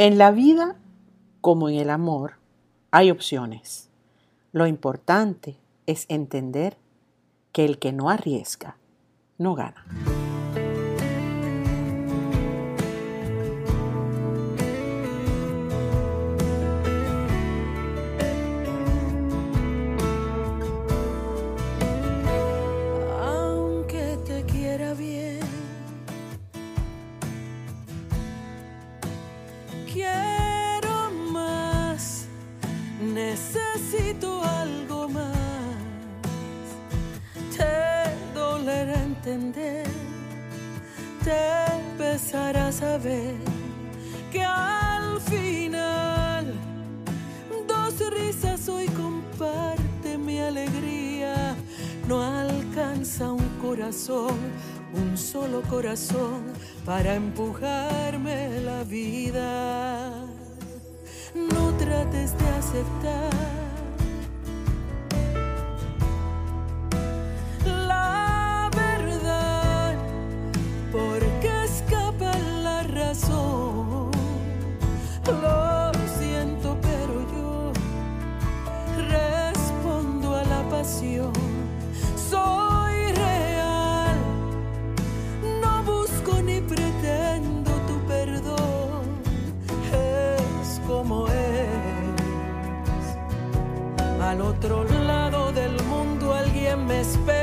En la vida, como en el amor, hay opciones. Lo importante es entender que el que no arriesga, no gana. No alcanza un corazón, un solo corazón para empujarme la vida. No trates de aceptar otro lado del mundo alguien me espera.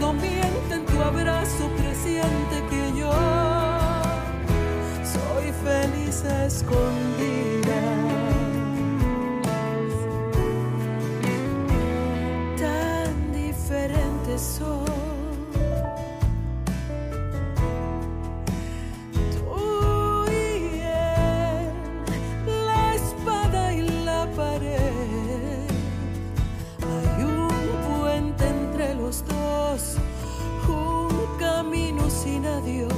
no mienten, tu abrazo presiente que yo soy feliz a escondidas. love you.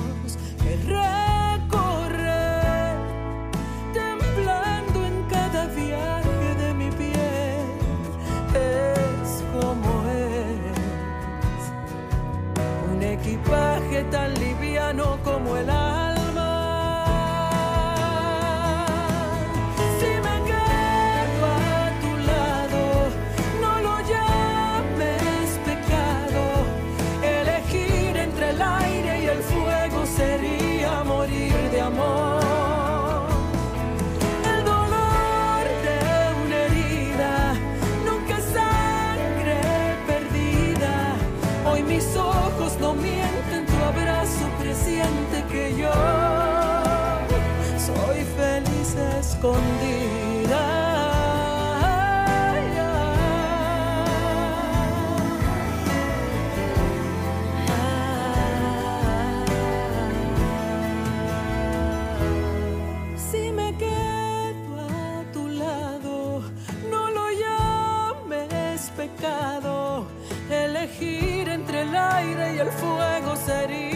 aire y el fuego sería.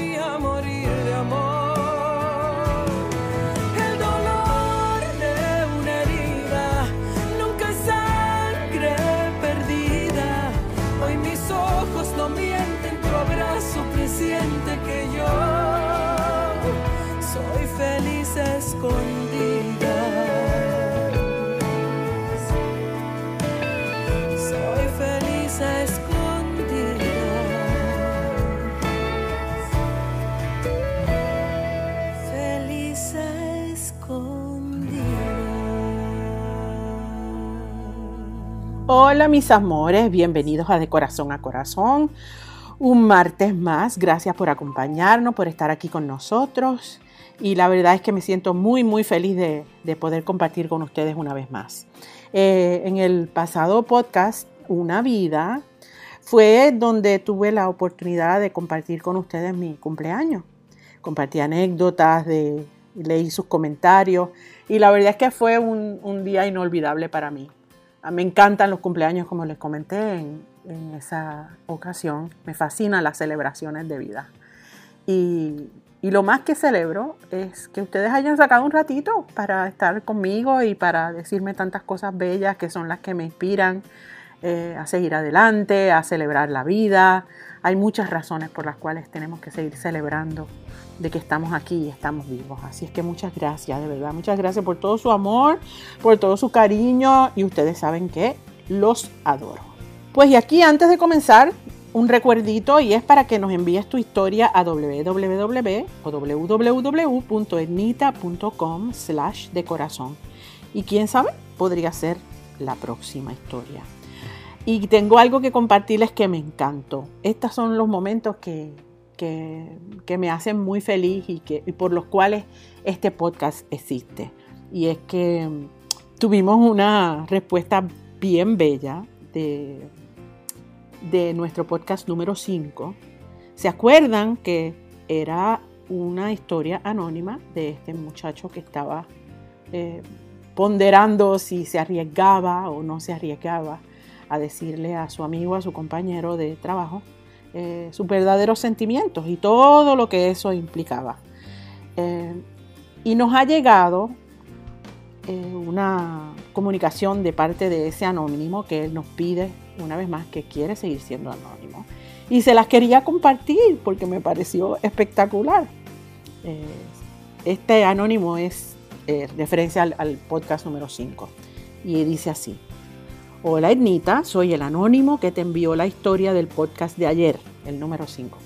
Hola mis amores, bienvenidos a De Corazón a Corazón. Un martes más, gracias por acompañarnos, por estar aquí con nosotros. Y la verdad es que me siento muy, muy feliz de, poder compartir con ustedes una vez más. Eh, en el pasado podcast, Una vida, fue donde tuve la oportunidad de compartir con ustedes mi cumpleaños. Compartí anécdotas, de, leí sus comentarios y la verdad es que fue un, día inolvidable para mí. Ah, me encantan los cumpleaños, como les comenté en, esa ocasión. Me fascinan las celebraciones de vida. Y, y, lo más que celebro es que ustedes hayan sacado un ratito para estar conmigo y para decirme tantas cosas bellas que son las que me inspiran eh, a seguir adelante, a celebrar la vida. Hay muchas razones por las cuales tenemos que seguir celebrando de que estamos aquí y estamos vivos. Así es que muchas gracias, de verdad, muchas gracias por todo su amor, por todo su cariño y ustedes saben que los adoro. Pues y aquí antes de comenzar, un recuerdito y es para que nos envíes tu historia a www.etnita.com slash de corazón. Y quién sabe, podría ser la próxima historia. Y tengo algo que compartirles que me encantó. Estos son los momentos que, que, me hacen muy feliz y, que, por los cuales este podcast existe. Y es que tuvimos una respuesta bien bella de, de nuestro podcast número 5. ¿Se acuerdan que era una historia anónima de este muchacho que estaba eh, ponderando si se arriesgaba o no se arriesgaba a decirle a su amigo, a su compañero de trabajo, eh, sus verdaderos sentimientos y todo lo que eso implicaba. Eh, y nos ha llegado eh, una comunicación de parte de ese anónimo que él nos pide una vez más que quiere seguir siendo anónimo. Y se las quería compartir porque me pareció espectacular. este anónimo es referencia al, al podcast número 5 y dice así. Hola Ednita, soy el anónimo que te envió la historia del podcast de ayer, el número 5.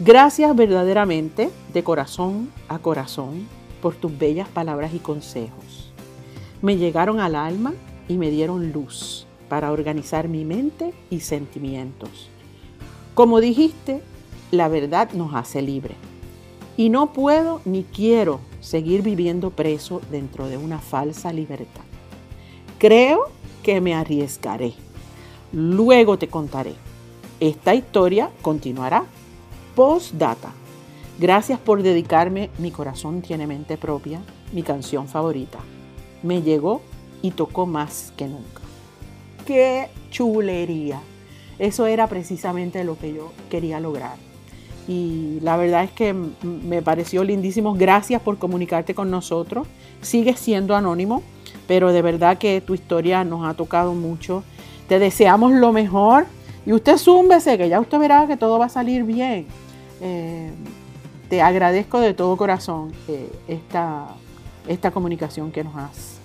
Gracias verdaderamente, de corazón a corazón, por tus bellas palabras y consejos. Me llegaron al alma y me dieron luz para organizar mi mente y sentimientos. Como dijiste, la verdad nos hace libre. Y no puedo ni quiero seguir viviendo preso dentro de una falsa libertad. Creo que me arriesgaré. Luego te contaré. Esta historia continuará. Postdata. Gracias por dedicarme Mi corazón tiene mente propia, mi canción favorita. Me llegó y tocó más que nunca. ¡Qué chulería! Eso era precisamente lo que yo quería lograr. Y la verdad es que me pareció lindísimo. Gracias por comunicarte con nosotros. Sigue siendo anónimo pero de verdad que tu historia nos ha tocado mucho. Te deseamos lo mejor y usted zúmbese, que ya usted verá que todo va a salir bien. Eh, te agradezco de todo corazón eh, esta, esta comunicación que nos, has,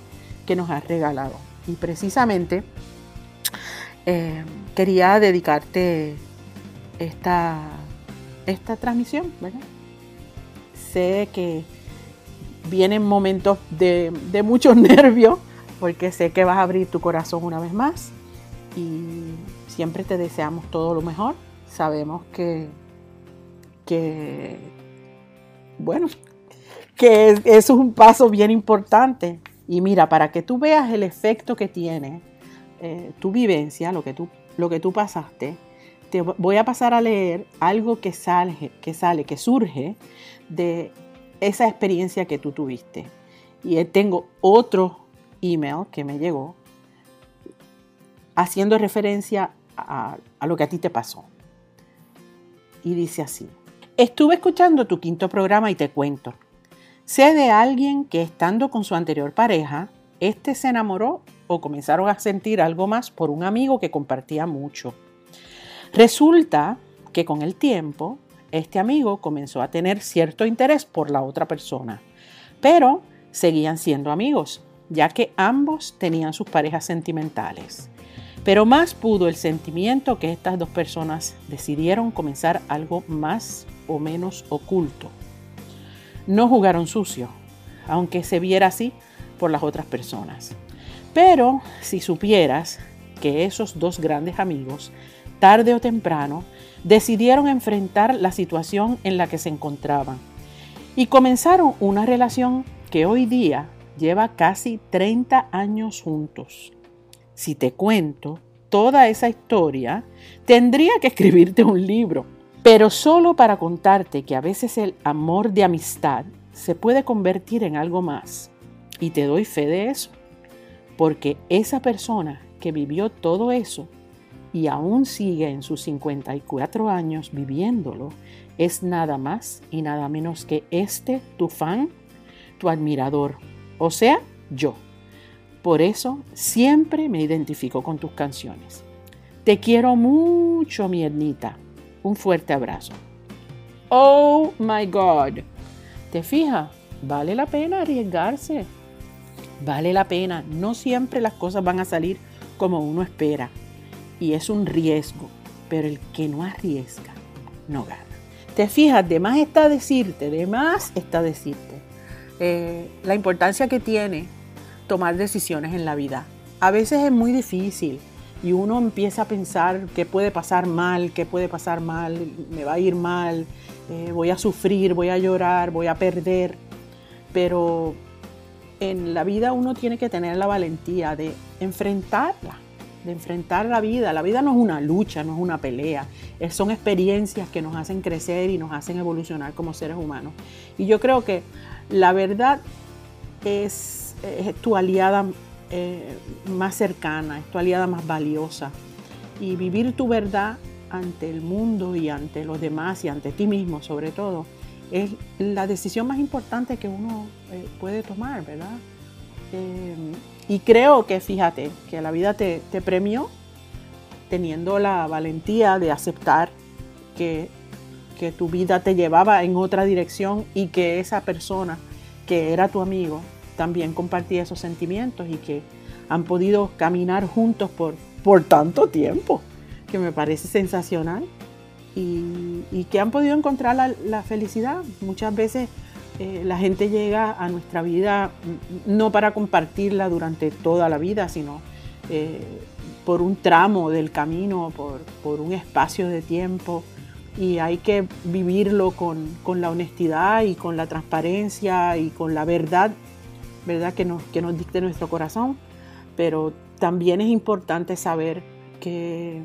que nos has regalado. Y precisamente eh, quería dedicarte esta, esta transmisión. Sé que vienen momentos de, de muchos nervios, porque sé que vas a abrir tu corazón una vez más y siempre te deseamos todo lo mejor. Sabemos que, que bueno, que es, un paso bien importante. Y mira, para que tú veas el efecto que tiene eh, tu vivencia, lo que tú, lo que tú pasaste, te voy a pasar a leer algo que sale, que sale, que surge de esa experiencia que tú tuviste. Y tengo otro email que me llegó haciendo referencia a, a lo que a ti te pasó. Y dice así, estuve escuchando tu quinto programa y te cuento. Sé de alguien que estando con su anterior pareja, este se enamoró o comenzaron a sentir algo más por un amigo que compartía mucho. Resulta que con el tiempo este amigo comenzó a tener cierto interés por la otra persona, pero seguían siendo amigos, ya que ambos tenían sus parejas sentimentales. Pero más pudo el sentimiento que estas dos personas decidieron comenzar algo más o menos oculto. No jugaron sucio, aunque se viera así por las otras personas. Pero si supieras que esos dos grandes amigos, tarde o temprano, decidieron enfrentar la situación en la que se encontraban y comenzaron una relación que hoy día lleva casi 30 años juntos. Si te cuento, toda esa historia, tendría que escribirte un libro, pero solo para contarte que a veces el amor de amistad se puede convertir en algo más. Y te doy fe de eso, porque esa persona que vivió todo eso y aún sigue en sus 54 años viviéndolo, es nada más y nada menos que este, tu fan, tu admirador, o sea, yo. Por eso siempre me identifico con tus canciones. Te quiero mucho, mi Ednita. Un fuerte abrazo. Oh my God. ¿Te fijas? Vale la pena arriesgarse. Vale la pena. No siempre las cosas van a salir como uno espera. Y es un riesgo. Pero el que no arriesga, no gana. Te fijas, de más está decirte, de más está decirte eh, la importancia que tiene tomar decisiones en la vida. A veces es muy difícil y uno empieza a pensar qué puede pasar mal, qué puede pasar mal, me va a ir mal, eh, voy a sufrir, voy a llorar, voy a perder. Pero en la vida uno tiene que tener la valentía de enfrentarla, de enfrentar la vida. La vida no es una lucha, no es una pelea, son experiencias que nos hacen crecer y nos hacen evolucionar como seres humanos. Y yo creo que la verdad es es tu aliada eh, más cercana, es tu aliada más valiosa. Y vivir tu verdad ante el mundo y ante los demás y ante ti mismo sobre todo, es la decisión más importante que uno eh, puede tomar, ¿verdad? Eh, y creo que, fíjate, que la vida te, te, premió teniendo la valentía de aceptar que, que tu vida te llevaba en otra dirección y que esa persona que era tu amigo también compartía esos sentimientos y que han podido caminar juntos por, por tanto tiempo, que me parece sensacional, y, que han podido encontrar la, felicidad. Muchas veces eh, la gente llega a nuestra vida no para compartirla durante toda la vida, sino eh, por un tramo del camino, por, por, un espacio de tiempo. Y hay que vivirlo con, con la honestidad y con la transparencia y con la verdad ¿verdad? Que nos, que nos dicte nuestro corazón, pero también es importante saber que,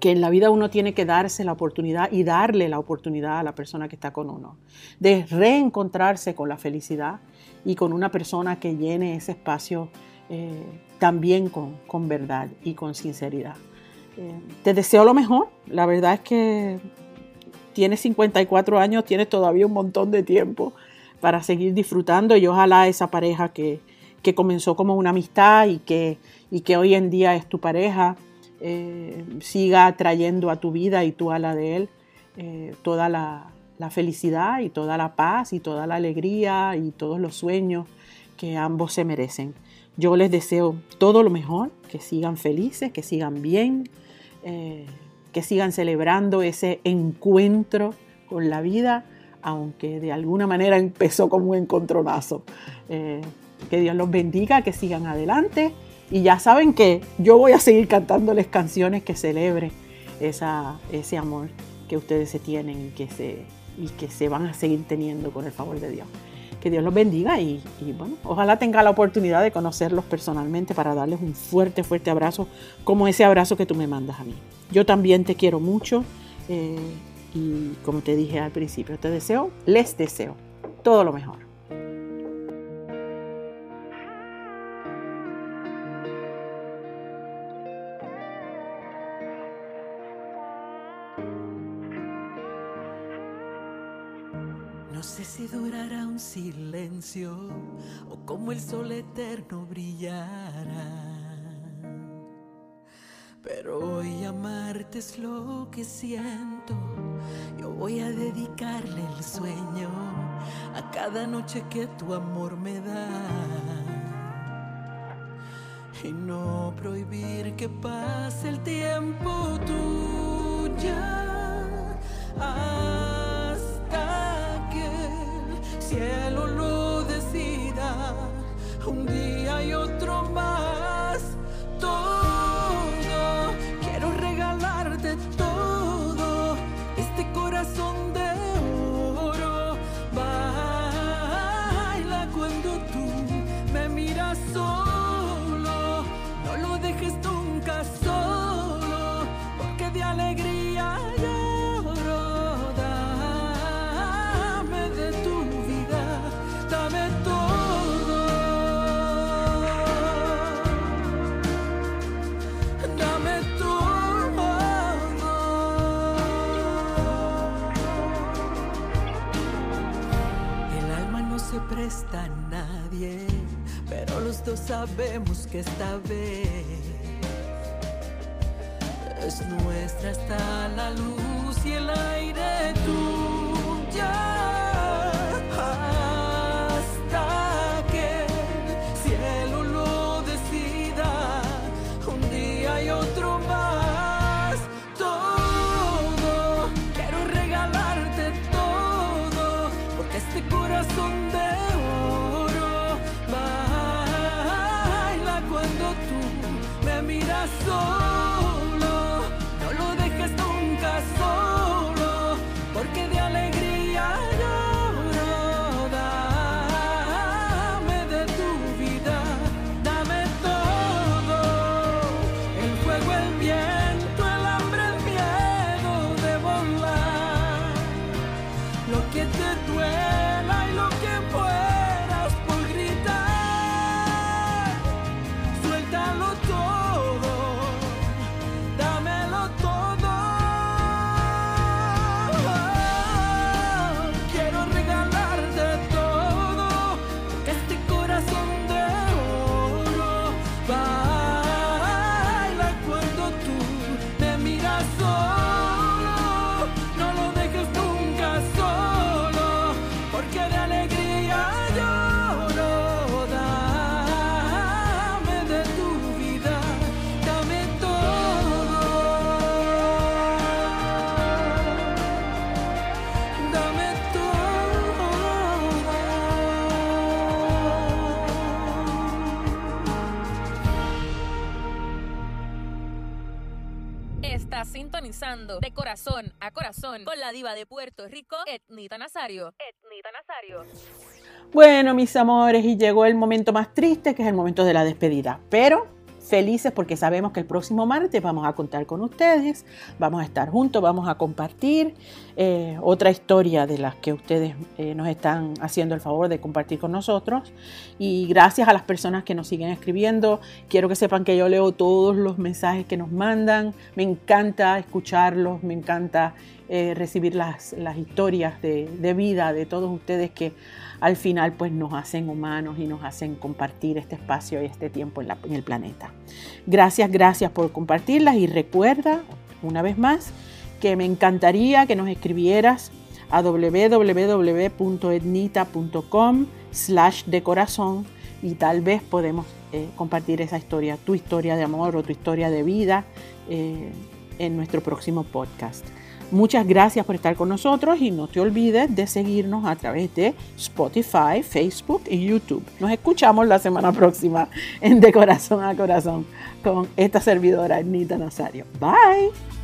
que en la vida uno tiene que darse la oportunidad y darle la oportunidad a la persona que está con uno, de reencontrarse con la felicidad y con una persona que llene ese espacio eh, también con, con, verdad y con sinceridad. Eh, te deseo lo mejor, la verdad es que tienes 54 años, tienes todavía un montón de tiempo para seguir disfrutando y ojalá esa pareja que, comenzó como una amistad y que, y que hoy en día es tu pareja eh, siga trayendo a tu vida y tú a la de él eh, toda la, felicidad y toda la paz y toda la alegría y todos los sueños que ambos se merecen. Yo les deseo todo lo mejor, que sigan felices, que sigan bien, eh, que sigan celebrando ese encuentro con la vida aunque de alguna manera empezó como un encontronazo. Que Dios los bendiga, que sigan adelante y ya saben que yo voy a seguir cantándoles canciones que celebren esa, ese amor que ustedes se tienen y que se, y que se van a seguir teniendo con el favor de Dios. Que Dios los bendiga y, bueno, ojalá tenga la oportunidad de conocerlos personalmente para darles un fuerte, fuerte abrazo, como ese abrazo que tú me mandas a mí. Yo también te quiero mucho. Eh, y como te dije al principio, te deseo, les deseo todo lo mejor. Silencio o como el sol eterno brillará. Pero hoy amarte es lo que siento. Yo voy a dedicarle el sueño a cada noche que tu amor me da. Y no prohibir que pase el tiempo tuya el cielo lo decida. Un día y otro más. Presta a nadie, pero los dos sabemos que esta vez es nuestra hasta la luz y el aire tuya. Miras Estás sintonizando de corazón a corazón con la diva de Puerto Rico, Etnita Nazario. Etnita Nazario. Bueno, mis amores, y llegó el momento más triste, que es el momento de la despedida. Pero felices porque sabemos que el próximo martes vamos a contar con ustedes, vamos a estar juntos, vamos a compartir eh, otra historia de las que ustedes eh, nos están haciendo el favor de compartir con nosotros. Y gracias a las personas que nos siguen escribiendo, quiero que sepan que yo leo todos los mensajes que nos mandan, me encanta escucharlos, me encanta eh, recibir las, las historias de, de vida de todos ustedes que al final pues nos hacen humanos y nos hacen compartir este espacio y este tiempo en, el planeta. Gracias, gracias por compartirlas y recuerda una vez más que me encantaría que nos escribieras a www.etnita.com slash de corazón y tal vez podemos eh, compartir esa historia, tu historia de amor o tu historia de vida eh, en nuestro próximo podcast. Muchas gracias por estar con nosotros y no te olvides de seguirnos a través de Spotify, Facebook y YouTube. Nos escuchamos la semana próxima en De Corazón a Corazón con esta servidora, Anita Nazario. Bye.